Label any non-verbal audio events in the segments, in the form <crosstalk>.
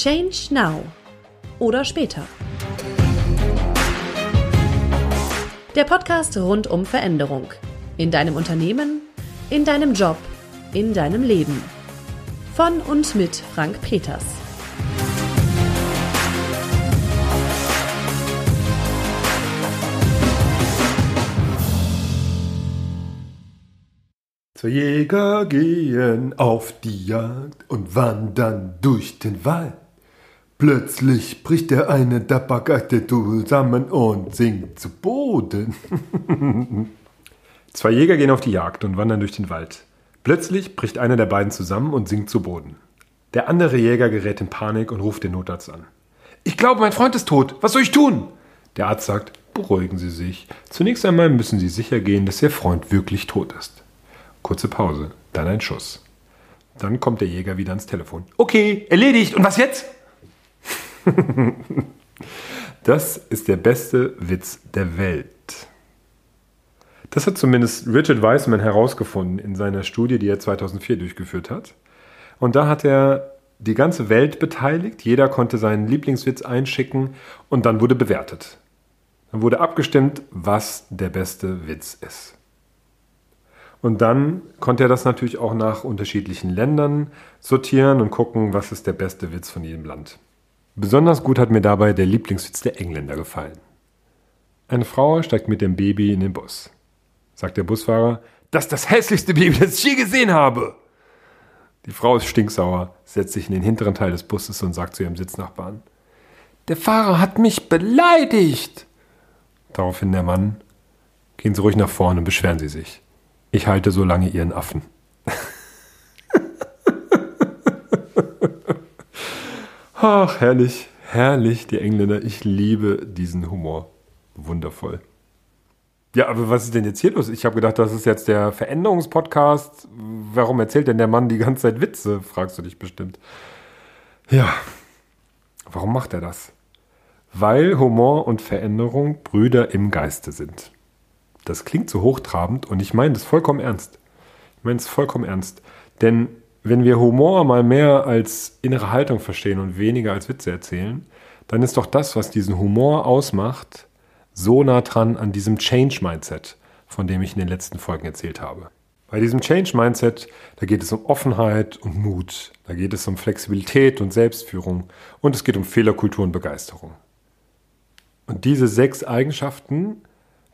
Change Now oder später. Der Podcast rund um Veränderung. In deinem Unternehmen, in deinem Job, in deinem Leben. Von und mit Frank Peters. Zwei Jäger gehen auf die Jagd und wandern durch den Wald. Plötzlich bricht der eine der Bagate zusammen und sinkt zu Boden. Zwei Jäger gehen auf die Jagd und wandern durch den Wald. Plötzlich bricht einer der beiden zusammen und sinkt zu Boden. Der andere Jäger gerät in Panik und ruft den Notarzt an. Ich glaube, mein Freund ist tot. Was soll ich tun? Der Arzt sagt, beruhigen Sie sich. Zunächst einmal müssen Sie sicher gehen, dass Ihr Freund wirklich tot ist. Kurze Pause, dann ein Schuss. Dann kommt der Jäger wieder ans Telefon. Okay, erledigt. Und was jetzt? <laughs> das ist der beste Witz der Welt. Das hat zumindest Richard Weissman herausgefunden in seiner Studie, die er 2004 durchgeführt hat. Und da hat er die ganze Welt beteiligt. Jeder konnte seinen Lieblingswitz einschicken und dann wurde bewertet. Dann wurde abgestimmt, was der beste Witz ist. Und dann konnte er das natürlich auch nach unterschiedlichen Ländern sortieren und gucken, was ist der beste Witz von jedem Land. Besonders gut hat mir dabei der Lieblingswitz der Engländer gefallen. Eine Frau steigt mit dem Baby in den Bus. Sagt der Busfahrer, das ist das hässlichste Baby, das ich je gesehen habe. Die Frau ist stinksauer, setzt sich in den hinteren Teil des Busses und sagt zu ihrem Sitznachbarn, der Fahrer hat mich beleidigt. Daraufhin der Mann, gehen Sie ruhig nach vorne und beschweren Sie sich. Ich halte so lange Ihren Affen. Ach, herrlich, herrlich, die Engländer. Ich liebe diesen Humor. Wundervoll. Ja, aber was ist denn jetzt hier los? Ich habe gedacht, das ist jetzt der Veränderungspodcast. Warum erzählt denn der Mann die ganze Zeit Witze? Fragst du dich bestimmt. Ja, warum macht er das? Weil Humor und Veränderung Brüder im Geiste sind. Das klingt so hochtrabend und ich meine das vollkommen ernst. Ich meine es vollkommen ernst. Denn wenn wir Humor mal mehr als innere Haltung verstehen und weniger als Witze erzählen, dann ist doch das, was diesen Humor ausmacht, so nah dran an diesem Change-Mindset, von dem ich in den letzten Folgen erzählt habe. Bei diesem Change-Mindset, da geht es um Offenheit und Mut, da geht es um Flexibilität und Selbstführung und es geht um Fehlerkultur und Begeisterung. Und diese sechs Eigenschaften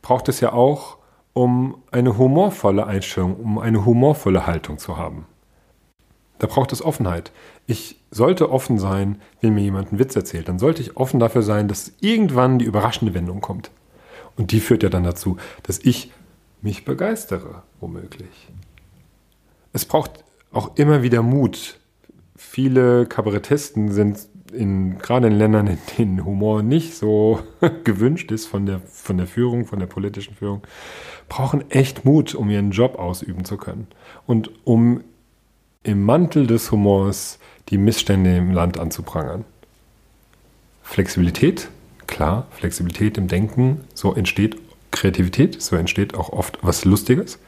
braucht es ja auch, um eine humorvolle Einstellung, um eine humorvolle Haltung zu haben. Da braucht es Offenheit. Ich sollte offen sein, wenn mir jemand einen Witz erzählt. Dann sollte ich offen dafür sein, dass irgendwann die überraschende Wendung kommt. Und die führt ja dann dazu, dass ich mich begeistere, womöglich. Es braucht auch immer wieder Mut. Viele Kabarettisten sind in, gerade in Ländern, in denen Humor nicht so <laughs> gewünscht ist von der, von der Führung, von der politischen Führung, brauchen echt Mut, um ihren Job ausüben zu können. Und um im Mantel des Humors die Missstände im Land anzuprangern. Flexibilität, klar, Flexibilität im Denken, so entsteht Kreativität, so entsteht auch oft was Lustiges.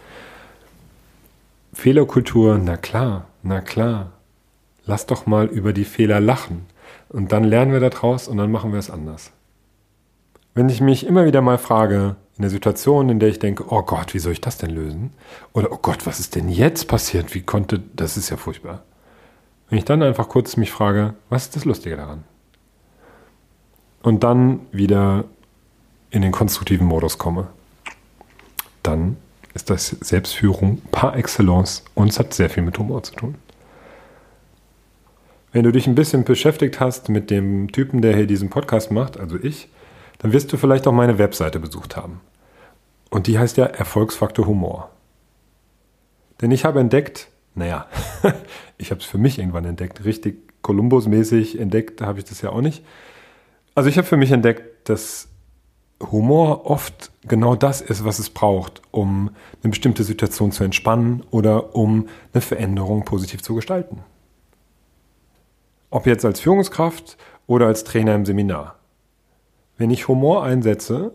Fehlerkultur, na klar, na klar. Lass doch mal über die Fehler lachen. Und dann lernen wir daraus und dann machen wir es anders. Wenn ich mich immer wieder mal frage, in der Situation, in der ich denke, oh Gott, wie soll ich das denn lösen? Oder oh Gott, was ist denn jetzt passiert? Wie konnte, das ist ja furchtbar. Wenn ich dann einfach kurz mich frage, was ist das Lustige daran? Und dann wieder in den konstruktiven Modus komme, dann ist das Selbstführung par excellence und es hat sehr viel mit Humor zu tun. Wenn du dich ein bisschen beschäftigt hast mit dem Typen, der hier diesen Podcast macht, also ich, dann wirst du vielleicht auch meine Webseite besucht haben. Und die heißt ja Erfolgsfaktor Humor. Denn ich habe entdeckt, naja, <laughs> ich habe es für mich irgendwann entdeckt, richtig Kolumbus-mäßig entdeckt habe ich das ja auch nicht. Also ich habe für mich entdeckt, dass Humor oft genau das ist, was es braucht, um eine bestimmte Situation zu entspannen oder um eine Veränderung positiv zu gestalten. Ob jetzt als Führungskraft oder als Trainer im Seminar. Wenn ich Humor einsetze,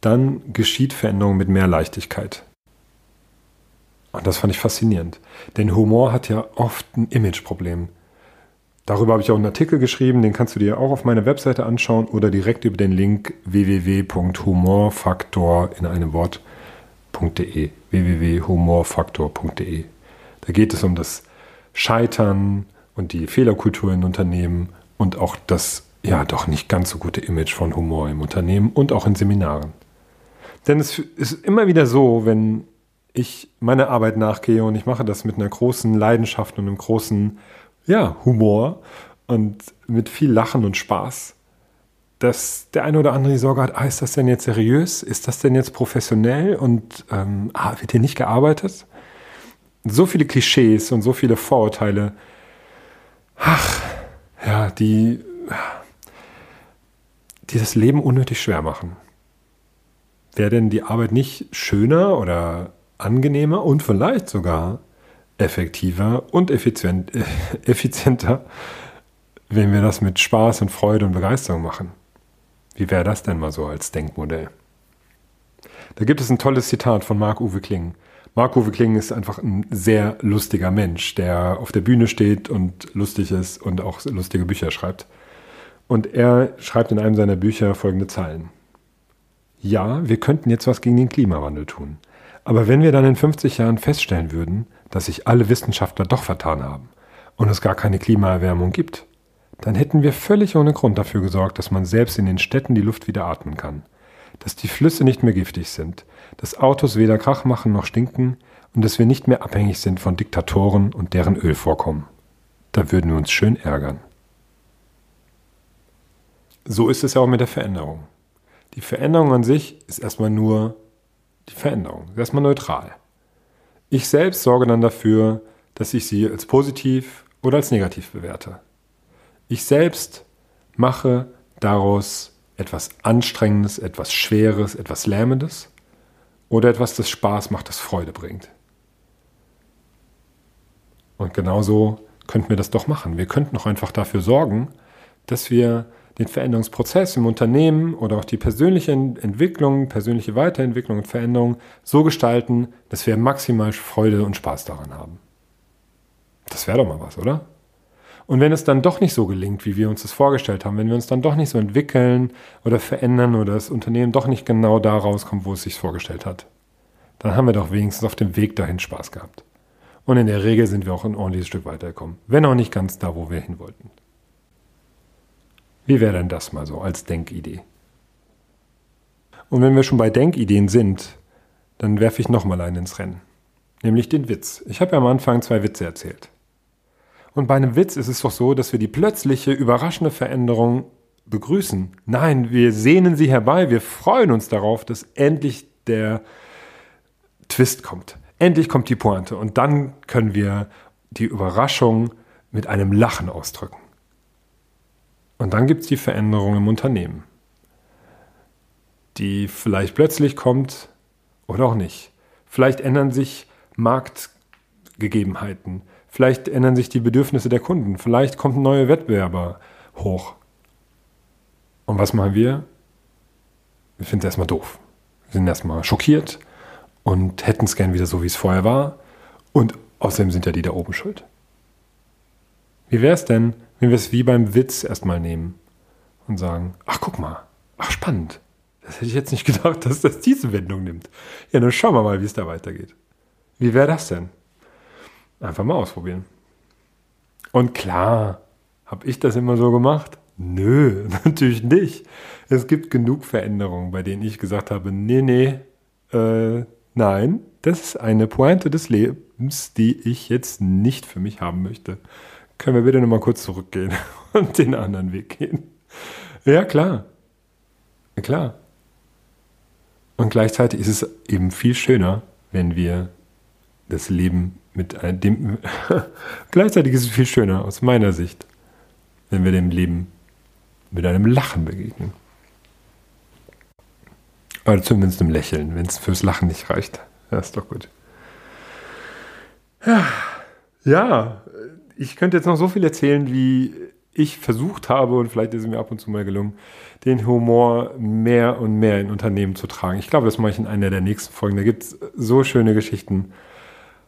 dann geschieht Veränderung mit mehr Leichtigkeit. Und das fand ich faszinierend. Denn Humor hat ja oft ein Imageproblem. Darüber habe ich auch einen Artikel geschrieben, den kannst du dir auch auf meiner Webseite anschauen oder direkt über den Link www.humorfaktor in einem Wort.de www.humorfaktor.de. Da geht es um das Scheitern und die Fehlerkultur in Unternehmen und auch das ja doch nicht ganz so gute Image von Humor im Unternehmen und auch in Seminaren. Denn es ist immer wieder so, wenn ich meiner Arbeit nachgehe und ich mache das mit einer großen Leidenschaft und einem großen ja, Humor und mit viel Lachen und Spaß, dass der eine oder andere die Sorge hat, ah, ist das denn jetzt seriös? Ist das denn jetzt professionell? Und ähm, ah, wird hier nicht gearbeitet? So viele Klischees und so viele Vorurteile, ach, ja, die, die das Leben unnötig schwer machen. Wäre denn die Arbeit nicht schöner oder angenehmer und vielleicht sogar effektiver und effizient, <laughs> effizienter, wenn wir das mit Spaß und Freude und Begeisterung machen. Wie wäre das denn mal so als Denkmodell? Da gibt es ein tolles Zitat von Marc-Uwe Kling. Marc-Uwe Kling ist einfach ein sehr lustiger Mensch, der auf der Bühne steht und lustig ist und auch lustige Bücher schreibt. Und er schreibt in einem seiner Bücher folgende Zeilen. Ja, wir könnten jetzt was gegen den Klimawandel tun. Aber wenn wir dann in 50 Jahren feststellen würden, dass sich alle Wissenschaftler doch vertan haben und es gar keine Klimaerwärmung gibt, dann hätten wir völlig ohne Grund dafür gesorgt, dass man selbst in den Städten die Luft wieder atmen kann, dass die Flüsse nicht mehr giftig sind, dass Autos weder Krach machen noch stinken und dass wir nicht mehr abhängig sind von Diktatoren und deren Ölvorkommen. Da würden wir uns schön ärgern. So ist es ja auch mit der Veränderung. Die Veränderung an sich ist erstmal nur die Veränderung. Erstmal neutral. Ich selbst sorge dann dafür, dass ich sie als positiv oder als negativ bewerte. Ich selbst mache daraus etwas Anstrengendes, etwas Schweres, etwas Lähmendes oder etwas, das Spaß macht, das Freude bringt. Und genauso könnten wir das doch machen. Wir könnten auch einfach dafür sorgen, dass wir den Veränderungsprozess im Unternehmen oder auch die persönliche Entwicklung, persönliche Weiterentwicklung und Veränderung so gestalten, dass wir maximal Freude und Spaß daran haben. Das wäre doch mal was, oder? Und wenn es dann doch nicht so gelingt, wie wir uns das vorgestellt haben, wenn wir uns dann doch nicht so entwickeln oder verändern oder das Unternehmen doch nicht genau da rauskommt, wo es sich vorgestellt hat, dann haben wir doch wenigstens auf dem Weg dahin Spaß gehabt. Und in der Regel sind wir auch ein ordentliches Stück weitergekommen, wenn auch nicht ganz da, wo wir hin wollten. Wie wäre denn das mal so als Denkidee? Und wenn wir schon bei Denkideen sind, dann werfe ich nochmal einen ins Rennen. Nämlich den Witz. Ich habe ja am Anfang zwei Witze erzählt. Und bei einem Witz ist es doch so, dass wir die plötzliche, überraschende Veränderung begrüßen. Nein, wir sehnen sie herbei, wir freuen uns darauf, dass endlich der Twist kommt. Endlich kommt die Pointe und dann können wir die Überraschung mit einem Lachen ausdrücken. Und dann gibt es die Veränderung im Unternehmen, die vielleicht plötzlich kommt oder auch nicht. Vielleicht ändern sich Marktgegebenheiten, vielleicht ändern sich die Bedürfnisse der Kunden, vielleicht kommt ein neuer Wettbewerber hoch. Und was machen wir? Wir finden es erstmal doof. Wir sind erstmal schockiert und hätten es gern wieder so, wie es vorher war. Und außerdem sind ja die da oben schuld. Wie wäre es denn, wenn wir es wie beim Witz erstmal nehmen und sagen, ach guck mal, ach spannend. Das hätte ich jetzt nicht <laughs> gedacht, dass das diese Wendung nimmt. Ja, dann schauen wir mal, wie es da weitergeht. Wie wäre das denn? Einfach mal ausprobieren. Und klar, habe ich das immer so gemacht? Nö, <laughs> natürlich nicht. Es gibt genug Veränderungen, bei denen ich gesagt habe, nee, nee, äh, nein, das ist eine Pointe des Lebens, die ich jetzt nicht für mich haben möchte. Können wir bitte nochmal kurz zurückgehen <laughs> und den anderen Weg gehen? Ja, klar. Ja, klar. Und gleichzeitig ist es eben viel schöner, wenn wir das Leben mit dem. <laughs> gleichzeitig ist es viel schöner aus meiner Sicht, wenn wir dem Leben mit einem Lachen begegnen. Oder zumindest einem Lächeln, wenn es fürs Lachen nicht reicht. Ja, ist doch gut. Ja ich könnte jetzt noch so viel erzählen, wie ich versucht habe, und vielleicht ist es mir ab und zu mal gelungen, den Humor mehr und mehr in Unternehmen zu tragen. Ich glaube, das mache ich in einer der nächsten Folgen. Da gibt es so schöne Geschichten.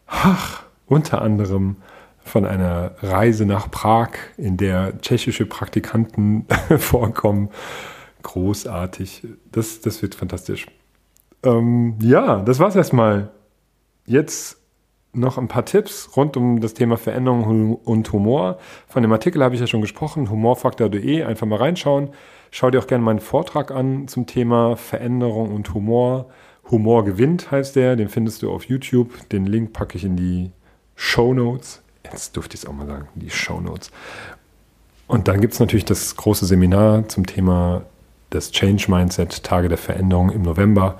Ach, unter anderem von einer Reise nach Prag, in der tschechische Praktikanten <laughs> vorkommen. Großartig. Das, das wird fantastisch. Ähm, ja, das war's erstmal. Jetzt noch ein paar Tipps rund um das Thema Veränderung und Humor. Von dem Artikel habe ich ja schon gesprochen, humorfaktor.de. Einfach mal reinschauen. Schau dir auch gerne meinen Vortrag an zum Thema Veränderung und Humor. Humor gewinnt heißt der. Den findest du auf YouTube. Den Link packe ich in die Show Notes. Jetzt durfte ich es auch mal sagen, die Show Notes. Und dann gibt es natürlich das große Seminar zum Thema das Change Mindset, Tage der Veränderung im November.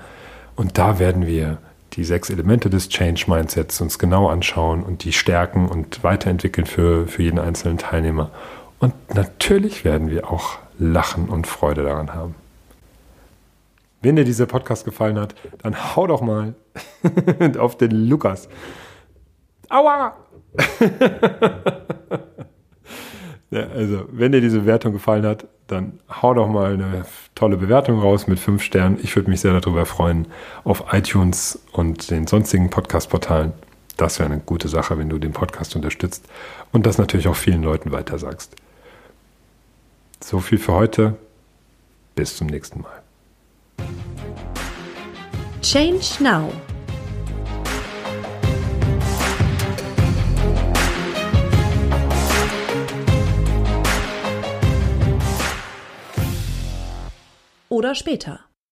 Und da werden wir die sechs Elemente des Change Mindsets uns genau anschauen und die stärken und weiterentwickeln für, für jeden einzelnen Teilnehmer. Und natürlich werden wir auch Lachen und Freude daran haben. Wenn dir dieser Podcast gefallen hat, dann hau doch mal <laughs> auf den Lukas. Aua! <laughs> ja, also, wenn dir diese Bewertung gefallen hat, dann hau doch mal eine tolle Bewertung raus mit fünf Sternen. Ich würde mich sehr darüber freuen auf iTunes und den sonstigen Podcast-Portalen. Das wäre eine gute Sache, wenn du den Podcast unterstützt und das natürlich auch vielen Leuten weitersagst. So viel für heute. Bis zum nächsten Mal. Change Now. Oder später.